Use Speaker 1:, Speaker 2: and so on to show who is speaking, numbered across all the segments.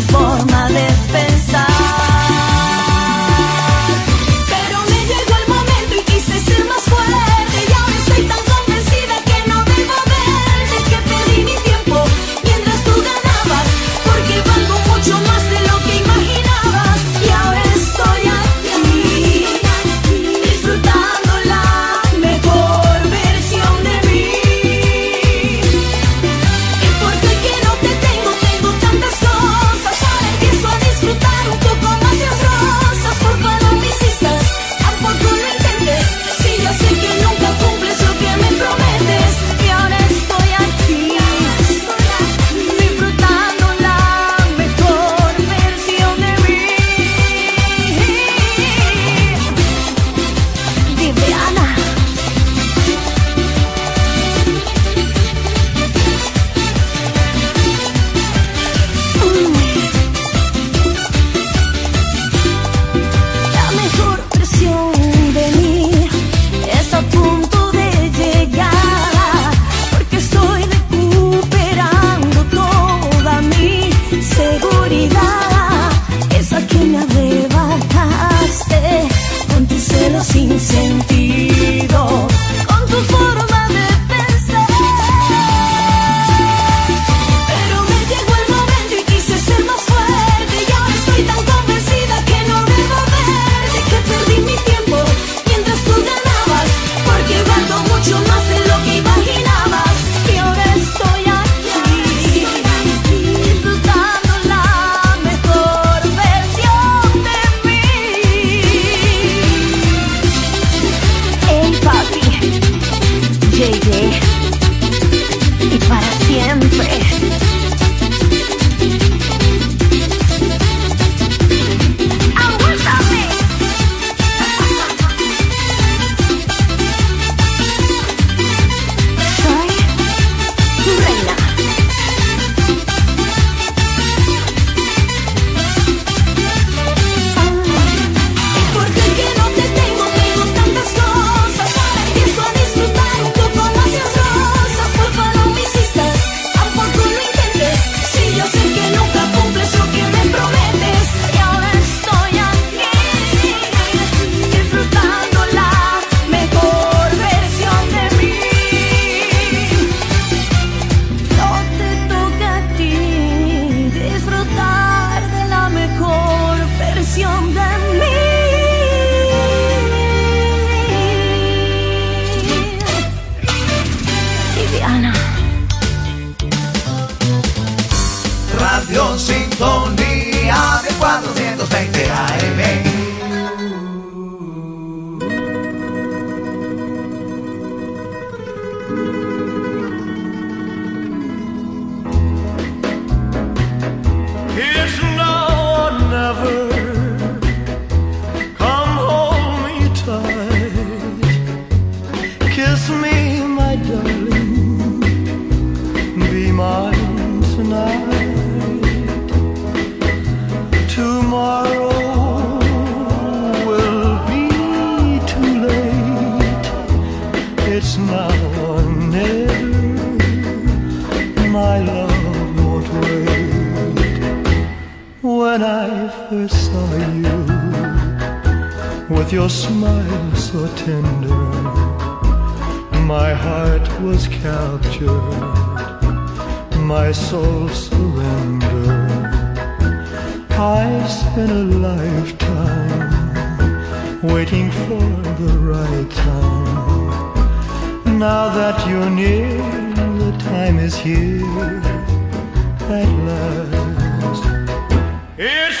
Speaker 1: fun. waiting for the right time. Now that you're near, the time is here at last. It's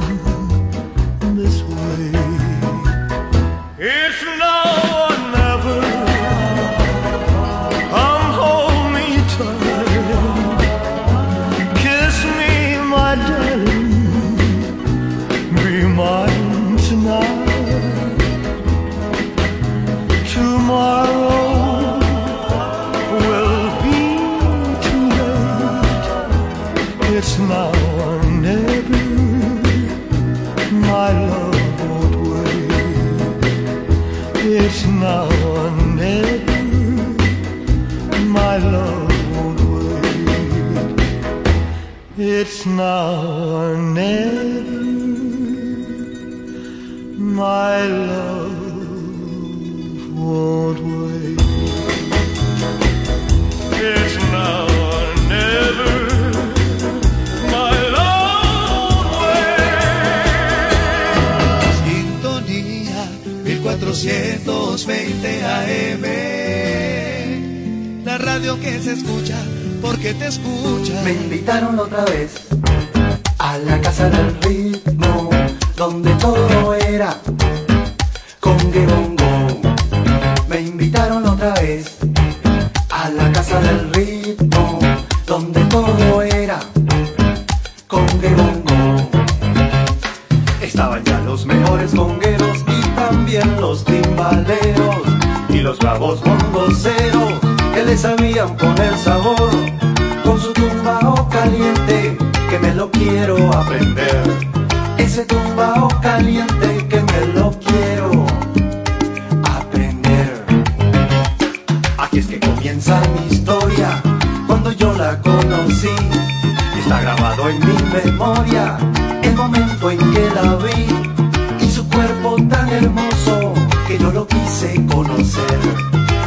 Speaker 1: now or never, my love won't wait.
Speaker 2: It's now AM. La radio que se escucha porque te escucha.
Speaker 3: Me invitaron otra vez a la casa del ritmo, donde todo era con bongo. Me invitaron otra vez a la casa del ritmo, donde todo era con bongo. Estaban ya los mejores congueros y también los timbaleros y los bravos bongoceros que les sabían poner sabor con su tumbao caliente que me lo quiero aprender. Ese tumbao caliente que me lo quiero aprender. Aquí es que comienza mi historia, cuando yo la conocí. Está grabado en mi memoria el momento en que la vi y su cuerpo tan hermoso que yo lo quise conocer.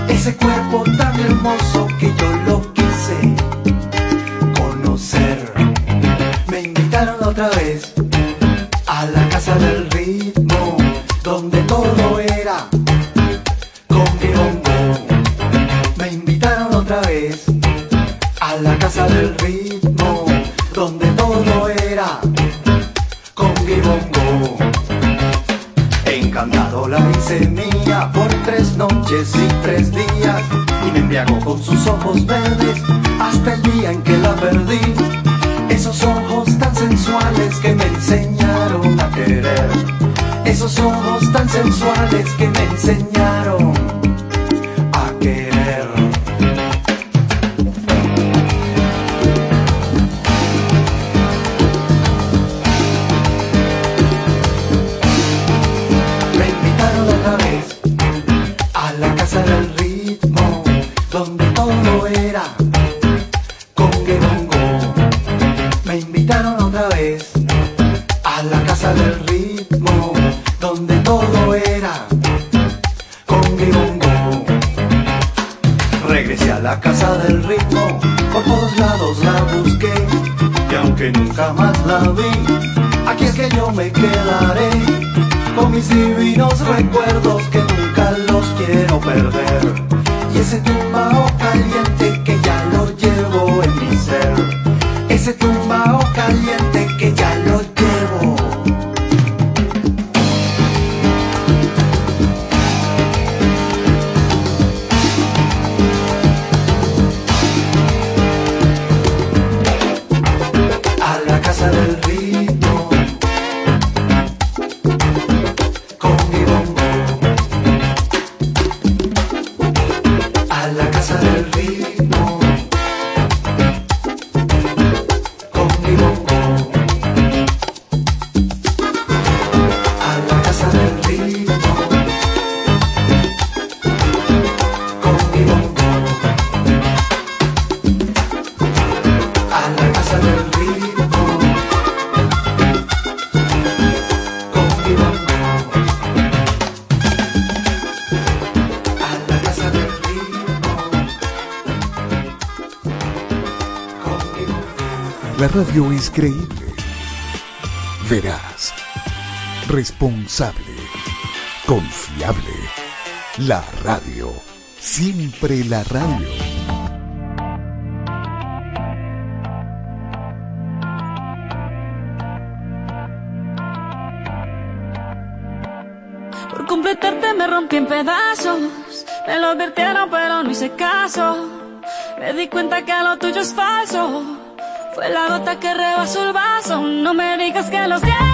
Speaker 3: Ese cuerpo tan hermoso
Speaker 4: responsable, confiable. La radio, siempre la radio.
Speaker 5: Por completarte me rompí en pedazos, me lo advirtieron pero no hice caso. Me di cuenta que lo tuyo es falso, fue la gota que rebasó el vaso. No me digas que los días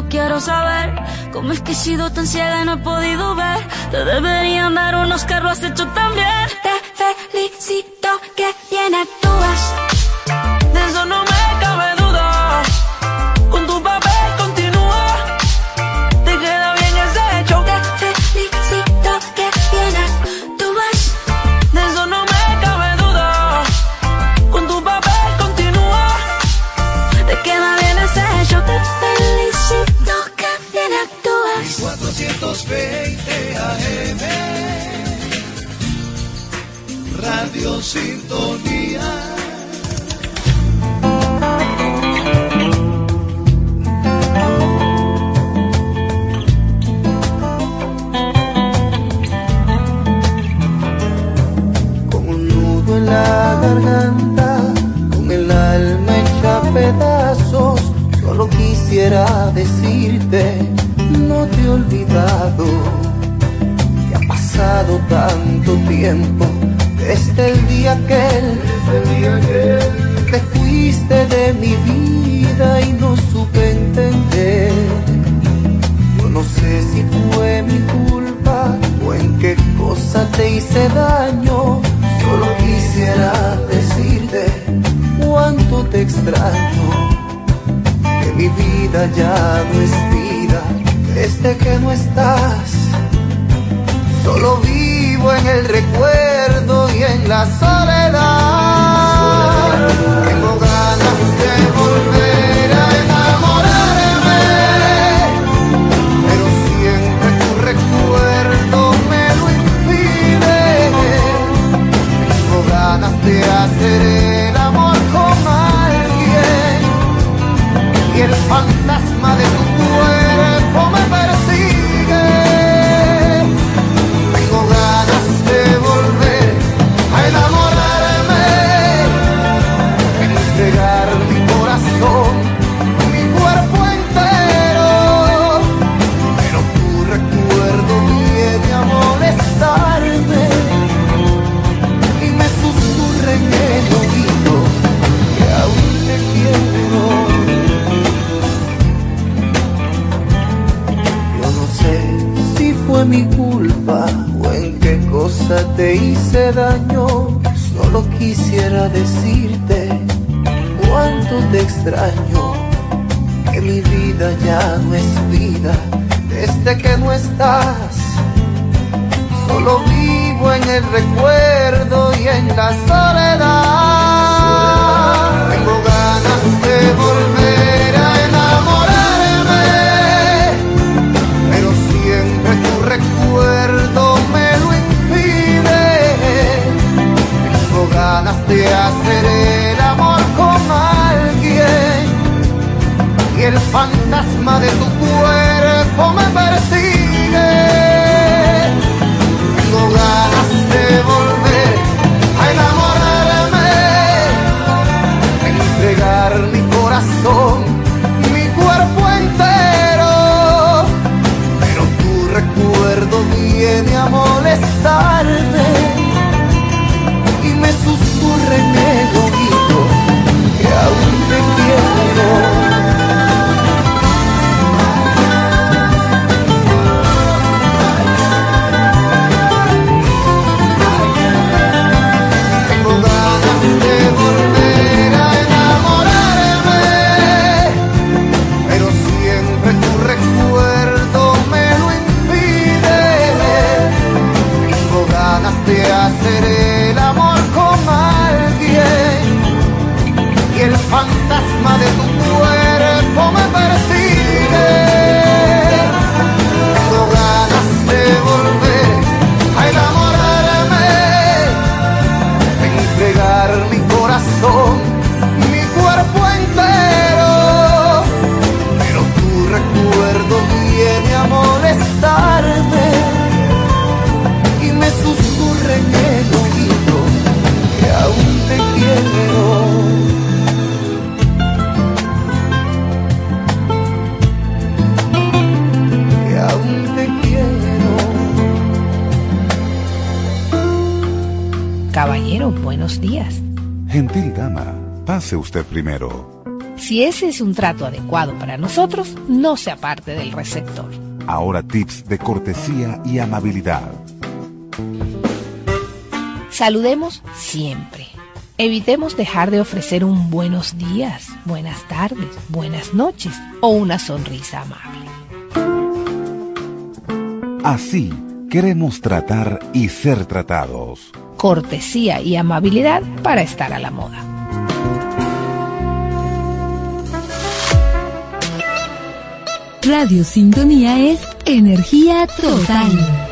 Speaker 5: no quiero saber cómo es que he sido tan ciega y no he podido ver. Te deberían dar unos carros has hecho también. Te
Speaker 6: ganas
Speaker 7: usted primero.
Speaker 8: Si ese es un trato adecuado para nosotros, no se aparte del receptor.
Speaker 7: Ahora tips de cortesía y amabilidad.
Speaker 8: Saludemos siempre. Evitemos dejar de ofrecer un buenos días, buenas tardes, buenas noches o una sonrisa amable.
Speaker 7: Así queremos tratar y ser tratados.
Speaker 8: Cortesía y amabilidad para estar a la moda.
Speaker 9: Radio Sintonía es energía total.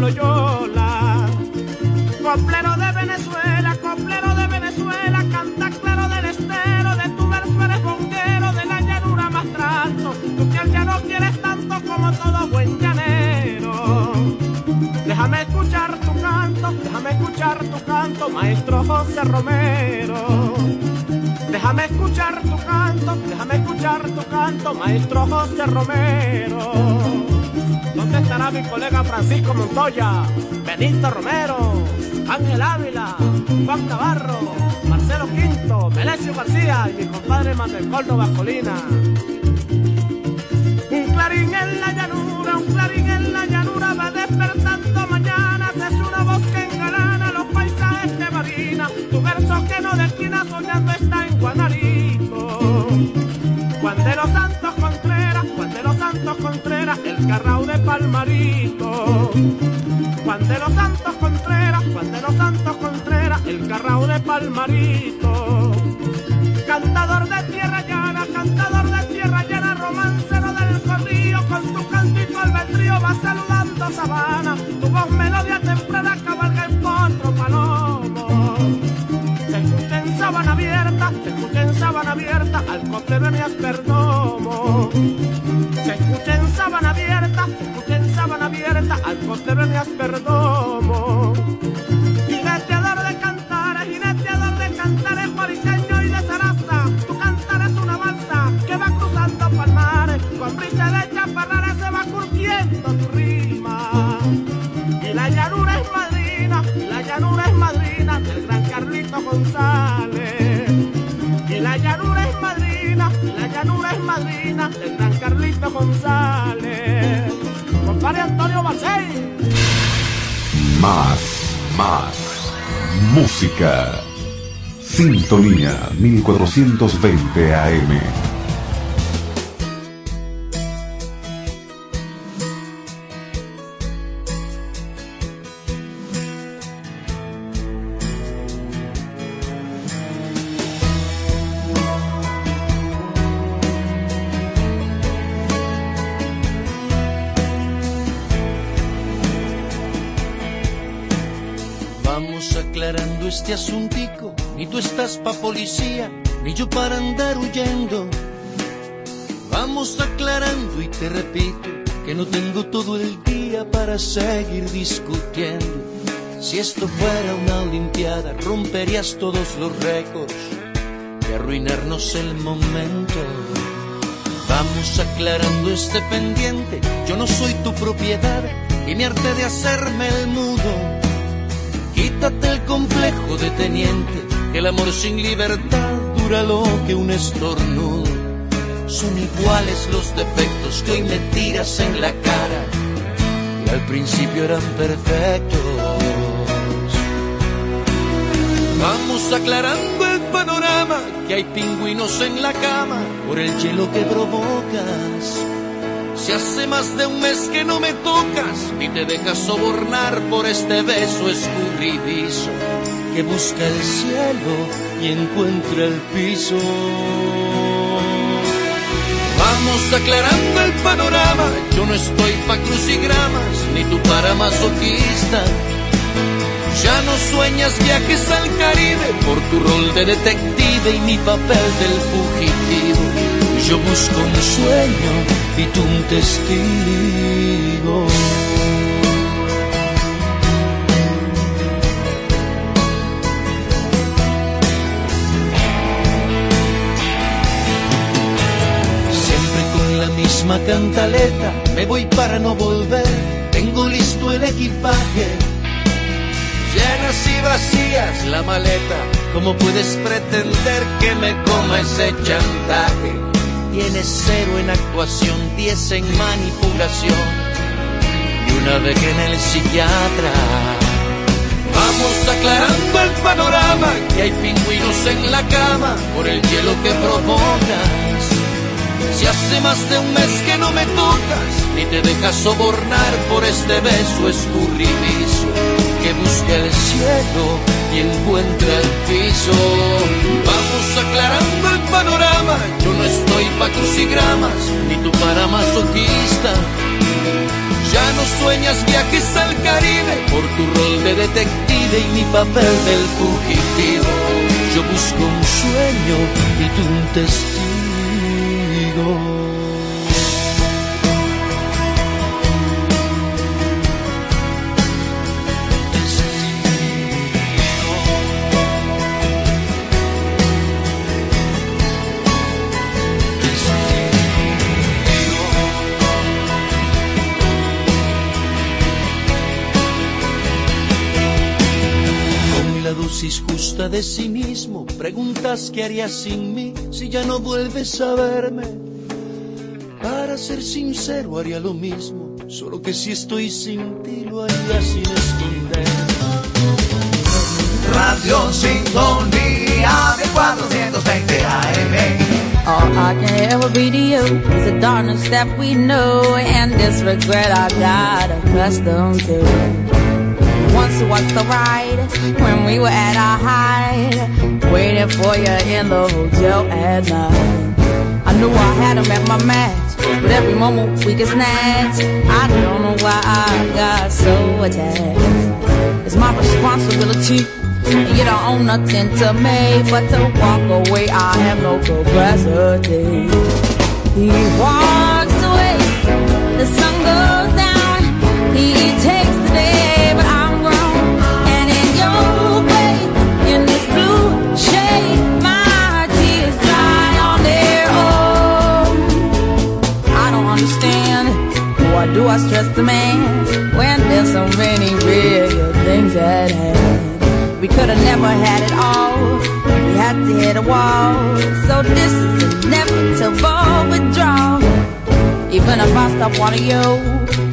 Speaker 10: Loyola. Coplero de Venezuela, coplero de Venezuela, canta claro del estero, de tu verso eres bonguero, de la llanura más trato, tú que ya no quieres tanto como todo buen llanero. Déjame escuchar tu canto, déjame escuchar tu canto, maestro José Romero. Déjame escuchar tu canto, déjame escuchar tu canto, maestro José Romero. ¿Dónde estará mi colega Francisco Montoya, Benito Romero, Ángel Ávila, Juan Navarro, Marcelo Quinto, Melesio García y mi compadre Manuel Córdoba Colina? Un clarín en la llanura, un clarín en la llanura va despertando Palmarito. Juan de los Santos Contreras, Juan de los Santos Contreras, el carrao de Palmarito. Cantador de tierra llana, cantador de tierra llana, romancero del corrío, con tu cantito albedrío va saludando sabana, tu voz melodía temprana cabalga en potro palomo. Se escucha en sábana abierta, se escucha en sábana abierta, al en perdomo. Se escucha en sábana abierta, al costero en perdomo. Jineteador de cantares, jineteador de cantares, joriseño y de zaraza. Tu cantar es una balsa que va cruzando palmares, con brisa de chaparrara se va curtiendo tu rima. Y la llanura es madrina, y la llanura es madrina del gran Carlito González. Y la llanura es madrina, y la llanura es madrina del gran Carlito González. Antonio Bacey.
Speaker 4: Más, más. Música. Sintonía 1420 AM.
Speaker 11: Todos los récords de arruinarnos el momento. Vamos aclarando este pendiente, yo no soy tu propiedad y mi arte de hacerme el mudo. Quítate el complejo de teniente, que el amor sin libertad dura lo que un estornudo. Son iguales los defectos que hoy me tiras en la cara y al principio eran perfectos. Vamos aclarando el panorama, que hay pingüinos en la cama por el hielo que provocas. Si hace más de un mes que no me tocas, ni te dejas sobornar por este beso escurridizo que busca el cielo y encuentra el piso. Vamos aclarando el panorama, yo no estoy pa' crucigramas, ni tú para masoquista. Ya no sueñas viajes al Caribe por tu rol de detective y mi papel del fugitivo. Yo busco un sueño y tú un testigo. Siempre con la misma cantaleta, me voy para no volver. Tengo listo el equipaje, llenas y vacías la maleta. ¿Cómo puedes pretender que me coma ese chantaje? Tienes cero en actuación, diez en manipulación y una vez en el psiquiatra. Vamos aclarando el panorama, que hay pingüinos en la cama por el hielo que provocas. Si hace más de un mes que no me tocas, ni te dejas sobornar por este beso escurridizo busca el cielo y encuentra el piso. Vamos aclarando el panorama, yo no estoy pa' crucigramas, ni tú para masoquista. Ya no sueñas viajes al Caribe por tu rol de detective y mi papel del fugitivo. Yo busco un sueño y tú un testigo. De cinismo, preguntas qué harías sin mí si ya no vuelves a verme. Para ser sincero, haría lo mismo, solo que si estoy sin ti, lo haría sin esconder.
Speaker 12: Radio Sintonía 1420 AM.
Speaker 13: All I can ever be to you is the darkness that we know and this regret I got accustomed to. Once was the ride when we were at our height, waiting for you in the hotel at night. I knew I had him at my match, but every moment we get snatched. I don't know why I got so attached. It's my responsibility. And you don't own nothing to me but to walk away. I have no capacity. He walks I stress the man when there's so many real things at hand? We could have never had it all. We had to hit a wall. So this is inevitable withdrawal. Even if I stop wanting you,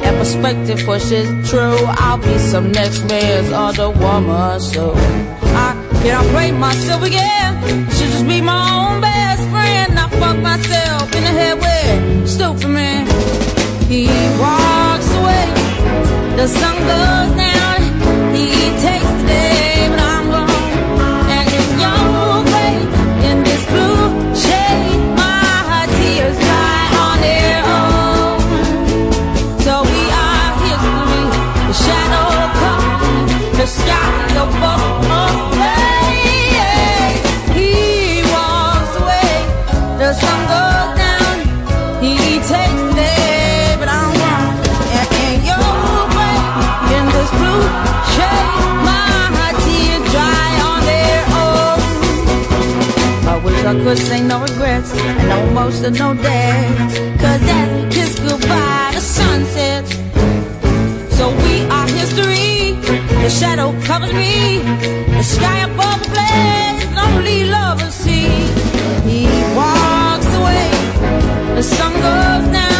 Speaker 13: and perspective pushes true, I'll be some next man's other woman. So I can't break myself again. Should just be my own best friend. I fuck myself in the head with stupid man. He walks away, the sun goes down. He takes the day, but I'm gone. And in your way, in this blue shade, my tears dry on their own. So we are history, the shadow comes, the sky above. Could say no regrets and no emotional days. Cause as we kiss goodbye, the sun sets. So we are history. The shadow covers me. The sky above the blaze, lonely lovers see. He walks away. The sun goes down.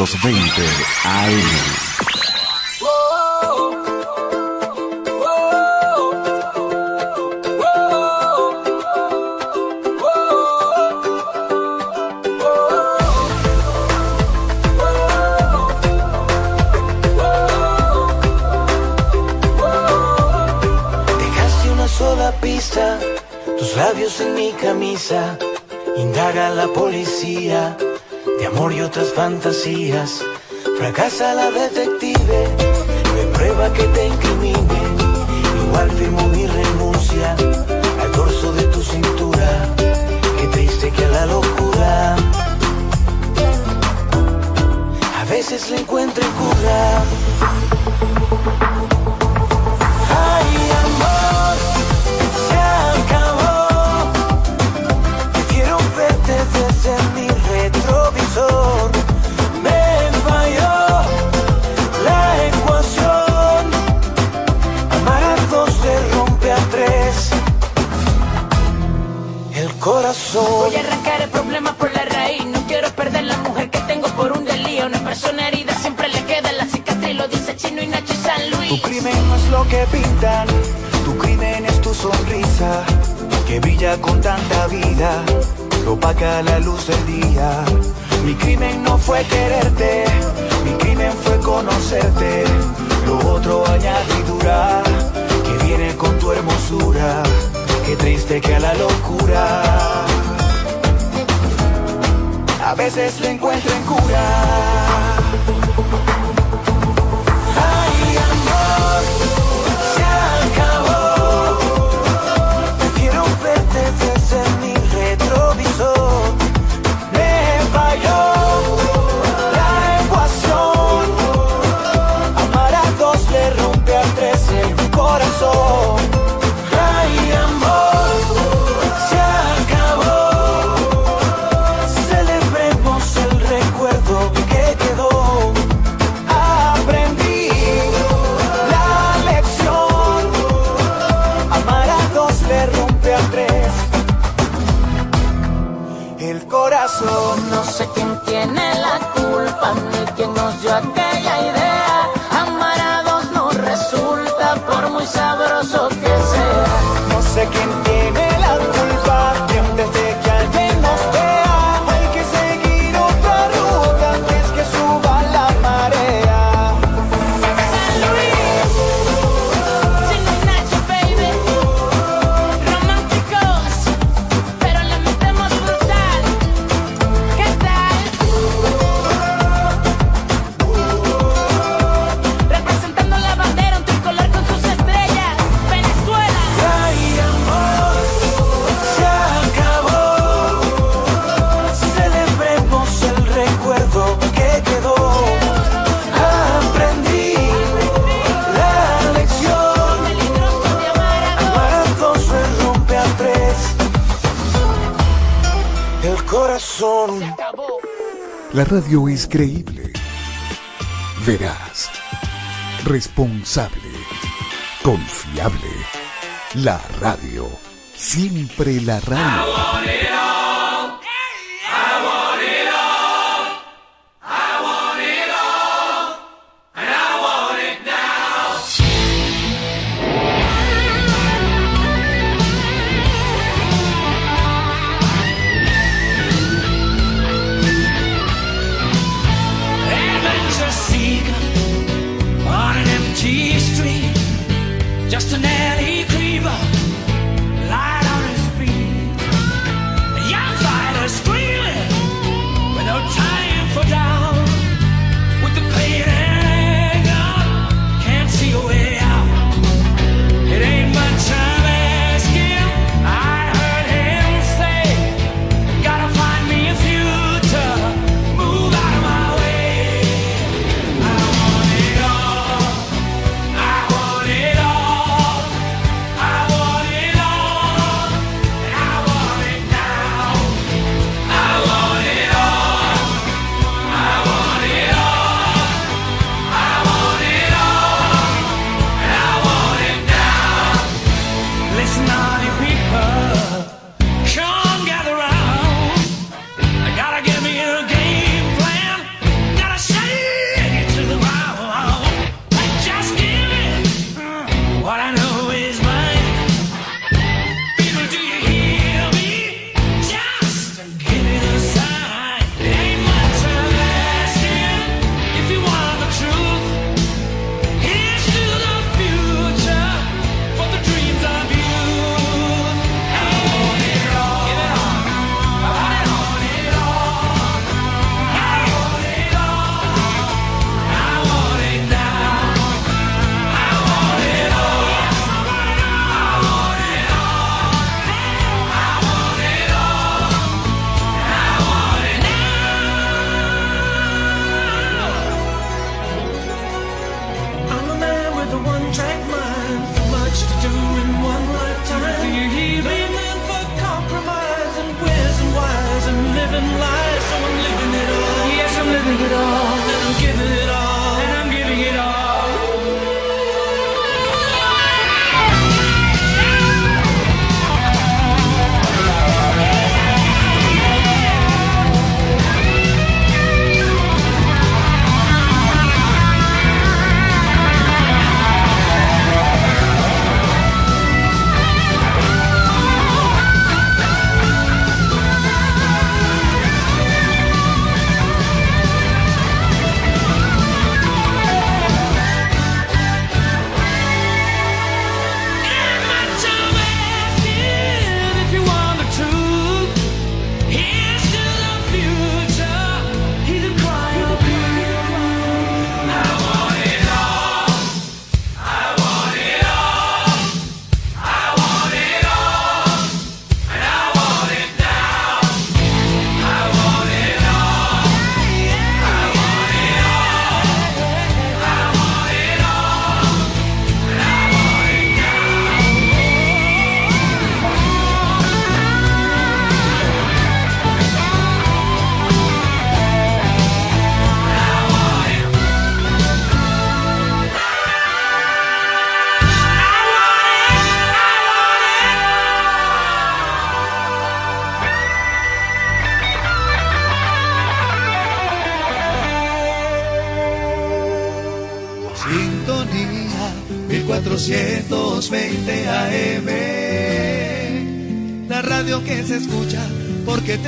Speaker 7: 1420 AM.
Speaker 14: Labios en mi camisa. Indaga la policía amor y otras fantasías. Fracasa la detective, no hay prueba que te incrimine. Igual firmo mi renuncia al dorso de tu cintura. Qué triste que a la locura a veces le encuentro cura.
Speaker 13: Que
Speaker 14: pintan, tu crimen es tu sonrisa, que brilla con tanta vida, opaca la luz del día. Mi crimen no fue quererte, mi crimen fue conocerte, lo otro añadidura, que viene con tu hermosura, qué triste que a la locura. A veces le encuentro en cura.
Speaker 7: radio es creíble, veraz, responsable, confiable. La radio, siempre
Speaker 15: la radio.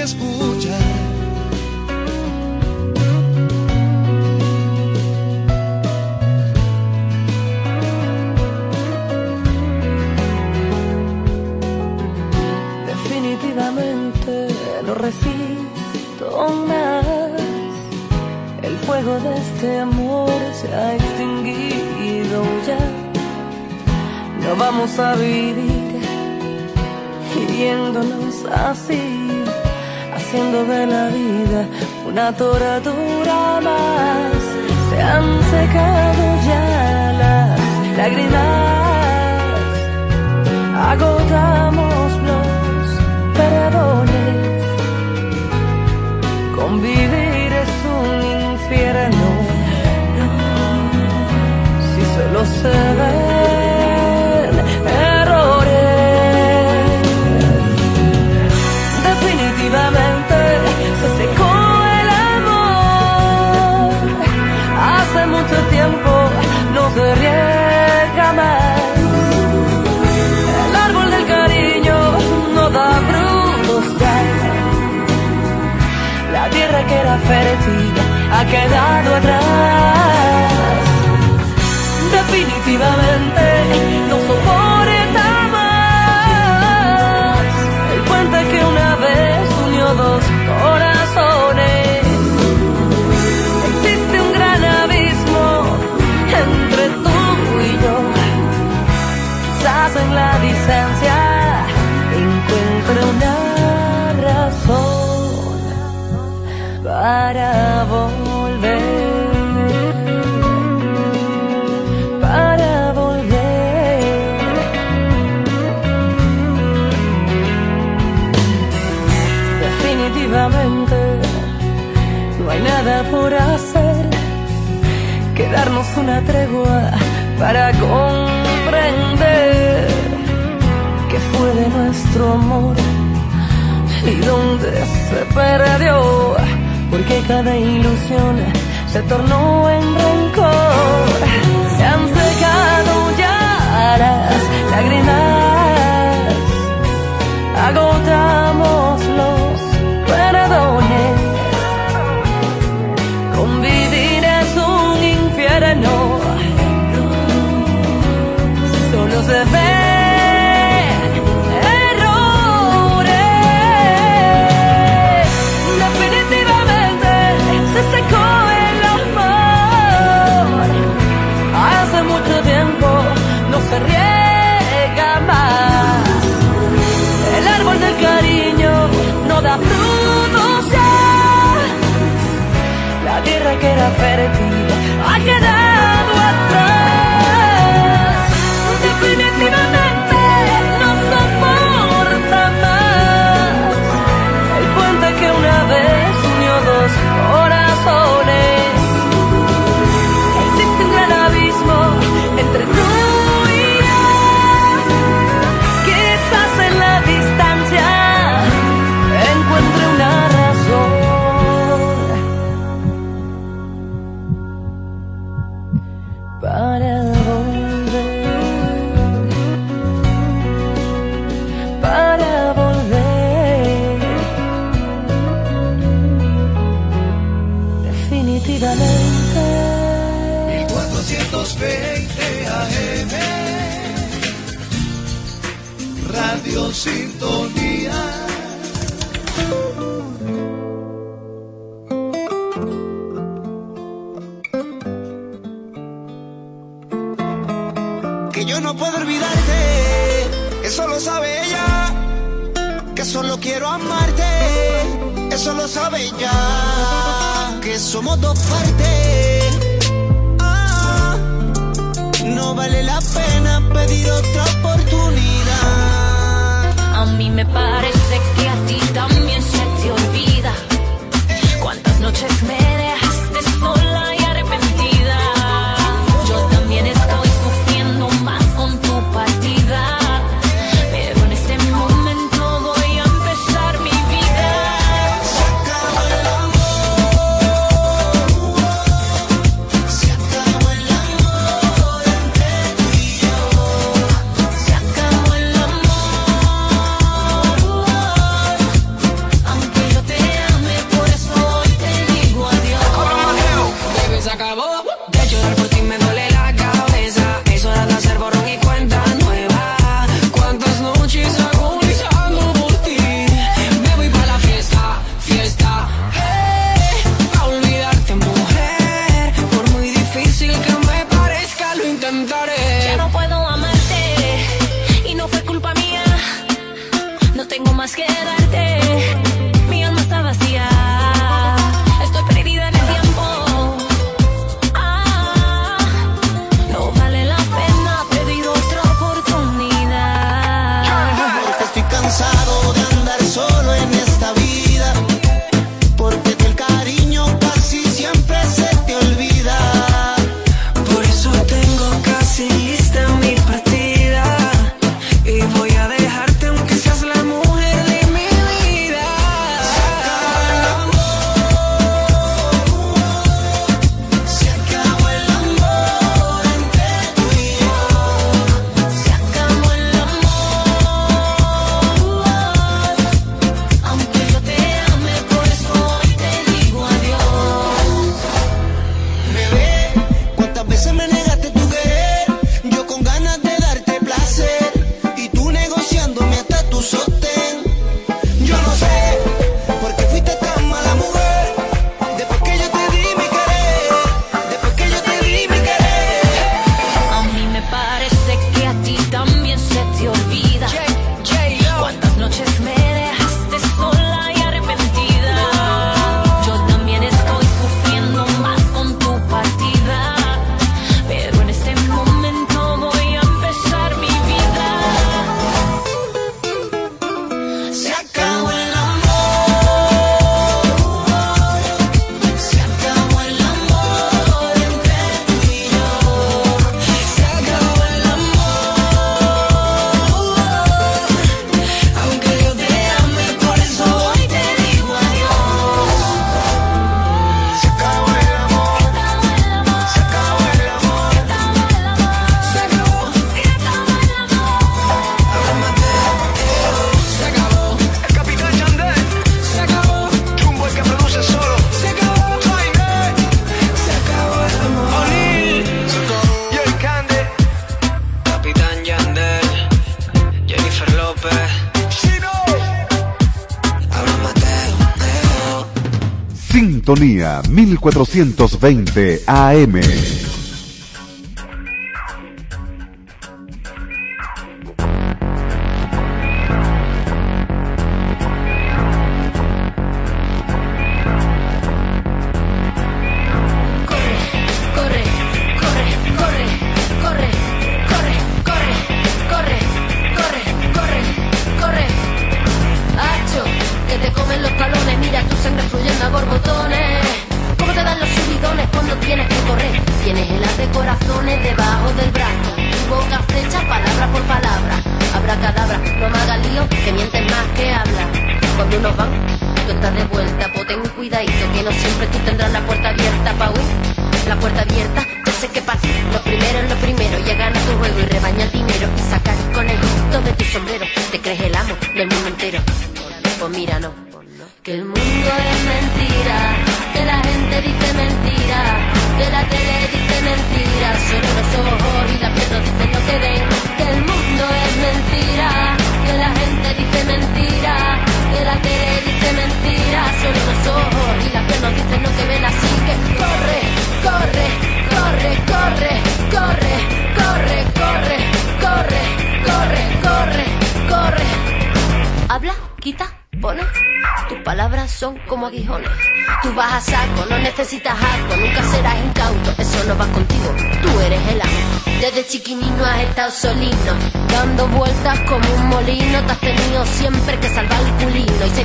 Speaker 15: Porque te Sintonía
Speaker 7: 1420 AM.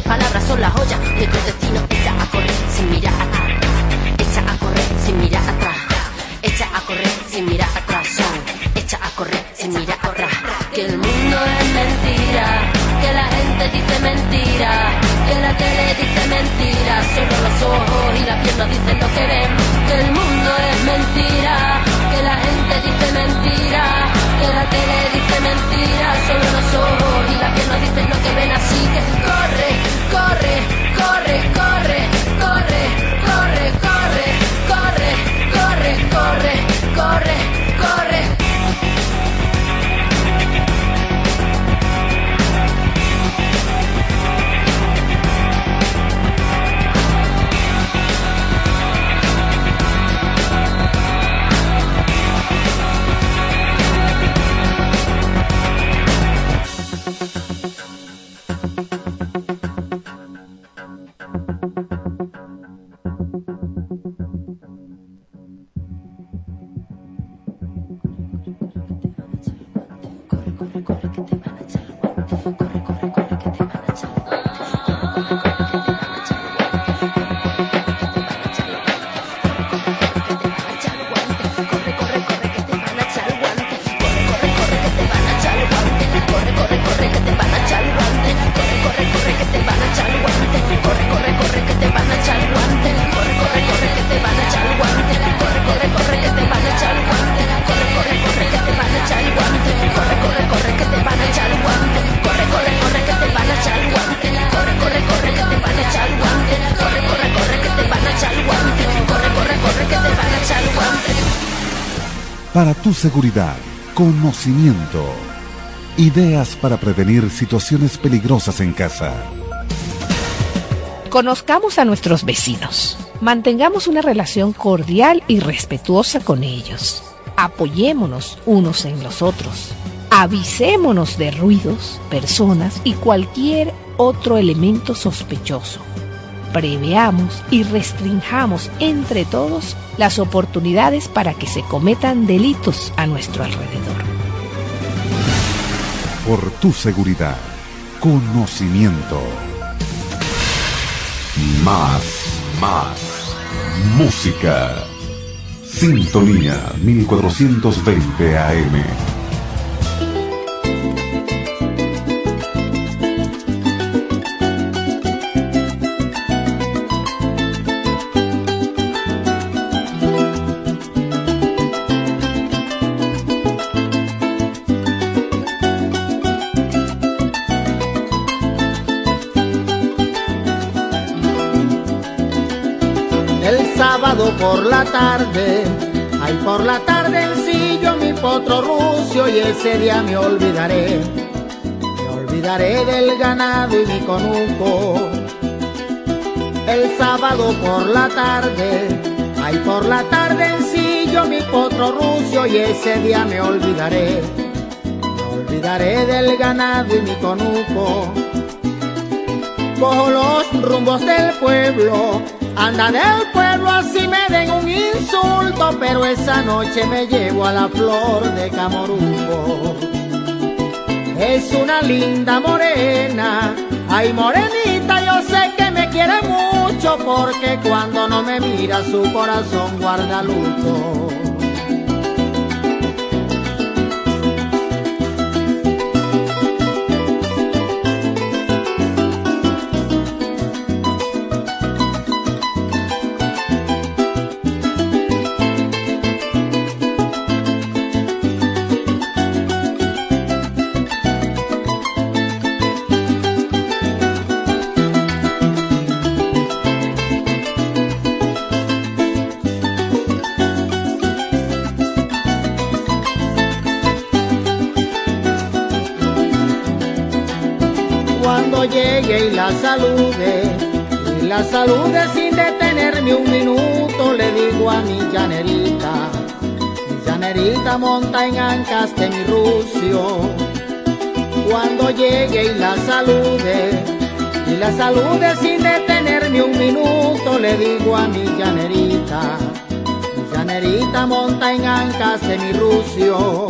Speaker 16: Palabras son las joyas de tu destino. Echa a correr sin mirar atrás. Echa a correr sin mirar atrás. Echa a correr sin mirar atrás. Echa a correr sin mirar atrás. Que el mundo es mentira, que la gente dice mentira, que la tele dice mentira, solo los ojos y la piel no dicen lo que ven. Que el mundo es mentira, que la gente dice mentira, que la tele dice mentira, solo los ojos y la piel no dicen lo que ven. Así que corre, corre, corre, corre, corre, corre, corre, corre, corre, corre, corre, corre.
Speaker 7: Conocimiento. Ideas para prevenir situaciones peligrosas en casa.
Speaker 8: Conozcamos a nuestros vecinos. Mantengamos una relación cordial y respetuosa con ellos. Apoyémonos unos en los otros. Avisémonos de ruidos, personas y cualquier otro elemento sospechoso. Preveamos y restringamos entre todos las oportunidades para que se cometan delitos a nuestro alrededor.
Speaker 7: Por tu seguridad, conocimiento. Más, más. Música. Sintonía 1420 AM.
Speaker 17: Por la tarde, ay por la tarde ensillo mi potro rucio y ese día me olvidaré, me olvidaré del ganado y mi conuco. el sábado por la tarde. Ay, por la tarde ensillo mi potro rucio y ese día me olvidaré. Me olvidaré del ganado y mi conuco. Cojo los rumbos del pueblo, anda del pueblo así me den un insulto, pero esa noche me llevo a la flor de Camoruco. Es una linda morena, ay morenita, yo sé que me quiere mucho porque cuando no me mira su corazón guarda luto. La salude, y la salude sin detenerme un minuto, le digo a mi llanerita, mi llanerita monta en ancas de mi rucio. Cuando llegue y la salude, y la salude sin detenerme un minuto, le digo a mi llanerita, mi llanerita monta en ancas de mi rucio.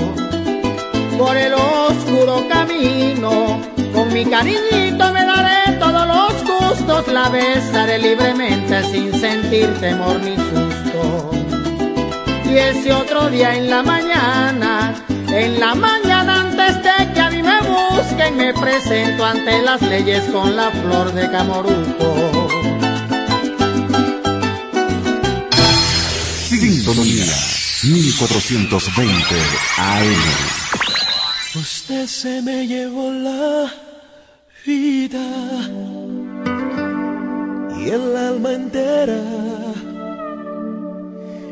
Speaker 17: Por el oscuro camino, con mi cariñito gustos, la besaré libremente sin sentir temor ni susto. Y ese otro día en la mañana, en la mañana antes de que a mí me busquen, me presento ante las leyes con la flor de Camoruco.
Speaker 7: Sintonía 1420 AM.
Speaker 3: Usted se me llevó la vida el alma entera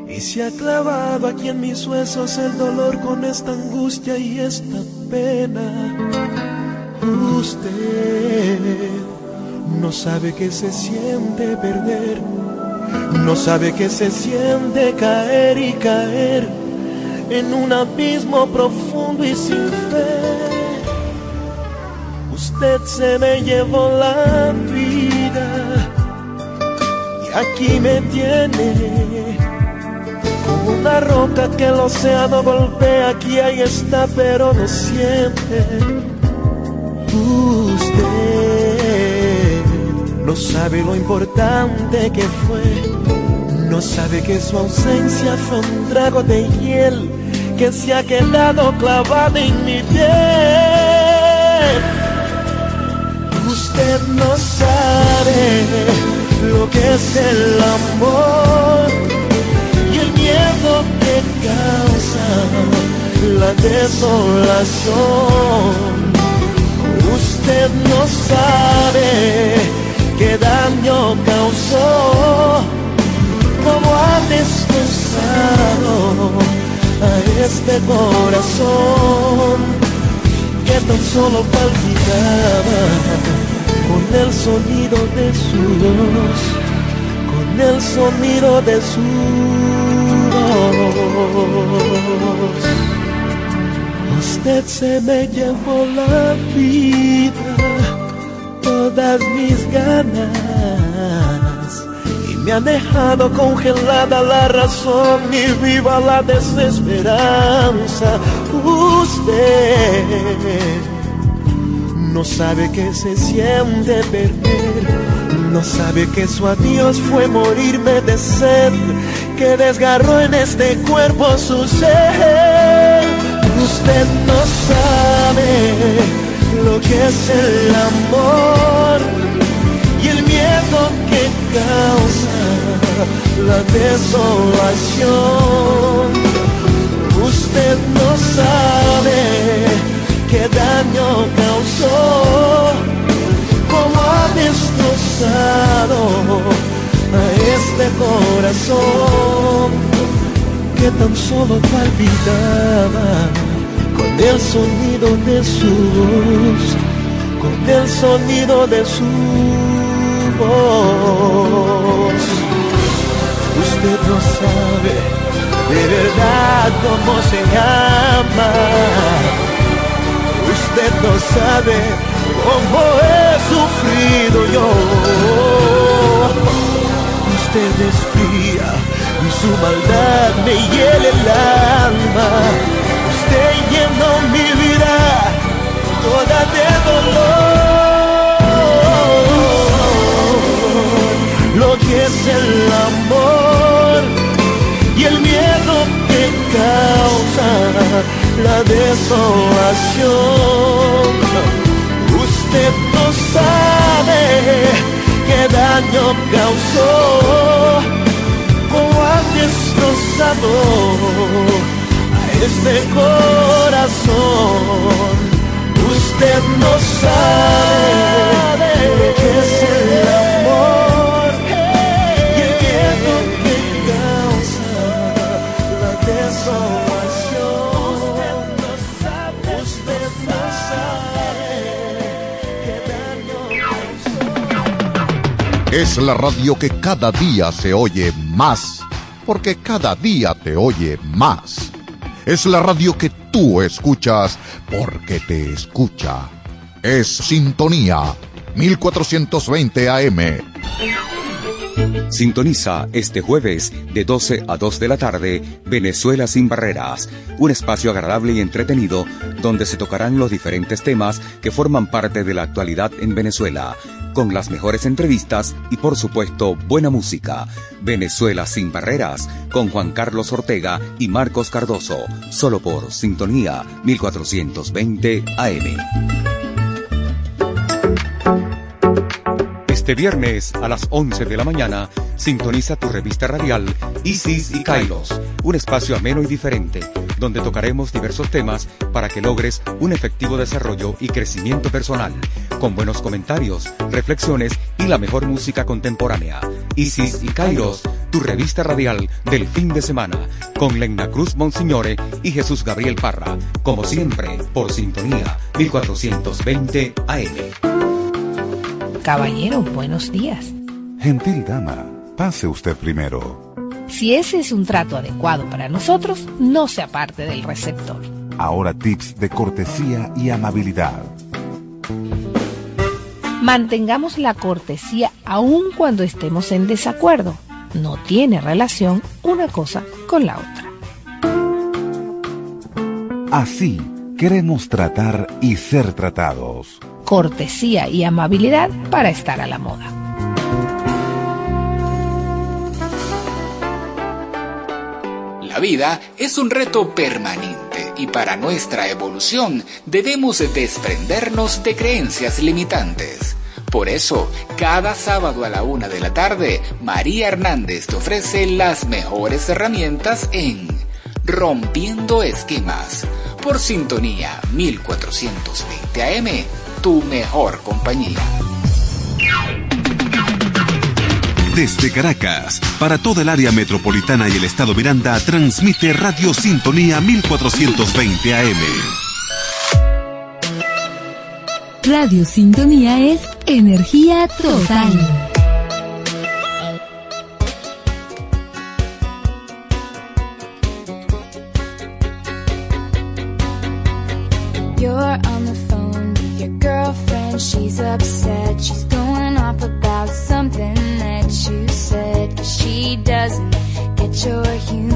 Speaker 3: y se ha clavado aquí en mis huesos el dolor con esta angustia y esta pena. Usted no sabe que se siente perder, no sabe que se siente caer y caer en un abismo profundo y sin fe. Usted se me llevó la aquí me tiene como una roca que el océano golpea. Aquí ahí está, pero no siente. Usted no sabe lo importante que fue no sabe que su ausencia fue un trago de hiel que se ha quedado clavado en mi piel. Usted no sabe lo que es el amor y el miedo que causa la desolación. Usted no sabe qué daño causó como ha destrozado a este corazón que tan solo palpitaba con el sonido de su voz, con el sonido de su voz. Usted se me llevó la vida, todas mis ganas me ha dejado congelada la razón y viva la desesperanza. Usted no sabe que se siente perder, no sabe que su adiós fue morirme de sed, que desgarró en este cuerpo su ser. Usted no sabe lo que es el amor y el miedo que causa la desolación. Usted no sabe qué daño causó, cómo ha destrozado a este corazón que tan solo palpitaba con el sonido de su voz, con el sonido de su voz. Usted no sabe de verdad cómo se llama. No sabe cómo he sufrido yo. Usted es fría y su maldad me hiela el alma. Usted llenó mi vida toda de dolor. Lo que es el amor la desolación. Usted no sabe qué daño causó o ha destrozado a este corazón. Usted no sabe que es el
Speaker 7: Es la radio que cada día se oye más, porque cada día te oye más. Es la radio que tú escuchas porque te escucha. Es Sintonía 1420 AM.
Speaker 18: Sintoniza este jueves de 12 a 2 de la tarde Venezuela sin barreras, un espacio agradable y entretenido donde se tocarán los diferentes temas que forman parte de la actualidad en Venezuela, con las mejores entrevistas y por supuesto buena música. Venezuela sin barreras con Juan Carlos Ortega y Marcos Cardoso, solo por Sintonía 1420 AM. Este viernes a las 11 de la mañana, sintoniza tu revista radial Isis y Kairos, un espacio ameno y diferente, donde tocaremos diversos temas para que logres un efectivo desarrollo y crecimiento personal, con buenos comentarios, reflexiones y la mejor música contemporánea. Isis y Kairos, tu revista radial del fin de semana, con Lenna Cruz Monsignore y Jesús Gabriel Parra, como siempre, por sintonía 1420 AM.
Speaker 8: Caballero, buenos días.
Speaker 7: Gentil dama, pase usted primero.
Speaker 8: Si ese es un trato adecuado para nosotros, no se aparte del receptor.
Speaker 7: Ahora tips de cortesía y amabilidad.
Speaker 8: Mantengamos la cortesía aun cuando estemos en desacuerdo. No tiene relación una cosa con la otra.
Speaker 7: Así queremos tratar y ser tratados.
Speaker 8: Cortesía y amabilidad para estar a la moda.
Speaker 19: La vida es un reto permanente y para nuestra evolución debemos desprendernos de creencias limitantes. Por eso, cada sábado a la una de la tarde, María Hernández te ofrece las mejores herramientas en Rompiendo Esquemas, por sintonía 1420 AM, tu mejor compañía.
Speaker 4: Desde Caracas, para toda el área metropolitana y el estado Miranda, transmite Radio Sintonía 1420 AM.
Speaker 9: Radio Sintonía es energía total.
Speaker 20: You're on the phone with your girlfriend. She's upset. She's going off about something that you said. she doesn't get your humor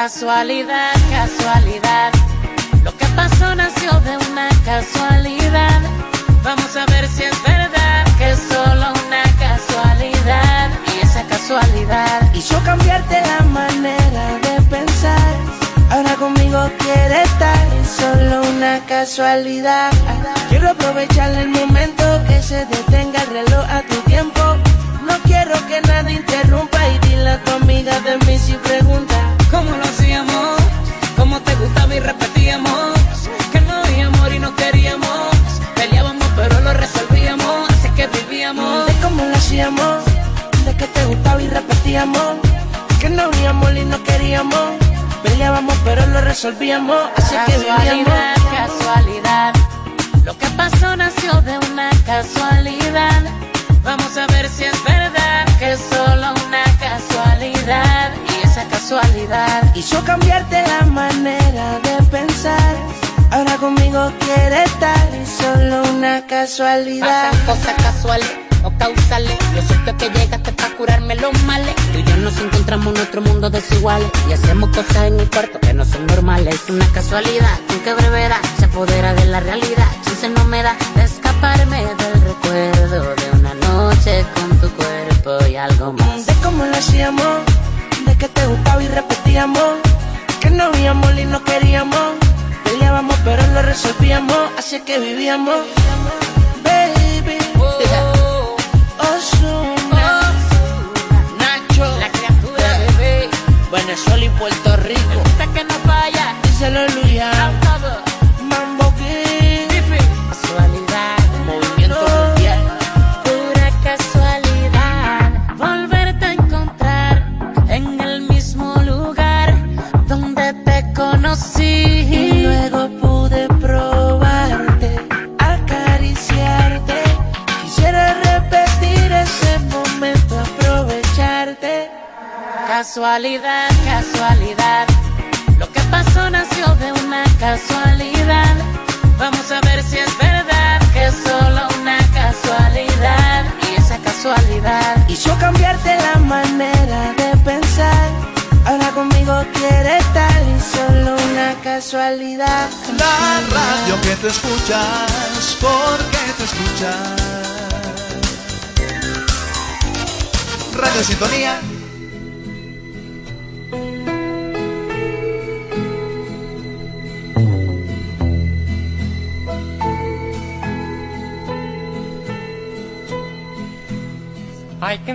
Speaker 21: Casualidad, casualidad. Lo que pasó nació de una casualidad. Vamos a ver si es verdad que es solo una casualidad. Y esa casualidad hizo cambiarte la manera de pensar. Ahora conmigo quiere estar, es solo una casualidad. Quiero aprovechar el momento que se detenga el reloj a tu tiempo. No quiero que nada interrumpa y dile a tu amiga de mí si pregunta. Y repetíamos? Que no había amor y no queríamos. Peleábamos pero lo resolvíamos. Así que vivíamos. De cómo lo hacíamos. De que te gustaba y repetíamos. Que no había amor y no queríamos. Peleábamos pero lo resolvíamos. Así que vivíamos. Casualidad. Lo que pasó nació de una casualidad. Vamos a ver si es verdad que es solo una casualidad. Y esa casualidad hizo cambiarte la manera de pensar. Ahora conmigo quiere estar, es solo una casualidad.
Speaker 22: Pasan cosas casuales o causales. Lo cierto es que llegaste para curarme los males. Tú y yo nos encontramos en otro mundo desiguales. Y hacemos cosas en el cuarto que no son normales. Es una casualidad, con qué brevedad se apodera de la realidad. Chance no me da de escaparme del recuerdo de una noche con tu cuerpo y algo más.
Speaker 21: De cómo lo hacíamos, de que te gustaba y repetíamos. Que no habíamos y no queríamos. Peleábamos pero lo resolvíamos, así que vivíamos. Baby, Ozuna, Nacho, la criatura, bebé. Venezuela y Puerto Rico.
Speaker 22: que no falla.
Speaker 21: Díselo, Luya.
Speaker 22: Casualidad, casualidad.
Speaker 23: Lo que pasó nació de una casualidad. Vamos a ver si es verdad que es solo una casualidad. Y esa casualidad
Speaker 21: hizo cambiarte la manera de pensar. Ahora conmigo quiere estar y solo una casualidad.
Speaker 12: La radio que te escuchas, porque te escuchas. Radio Sintonía.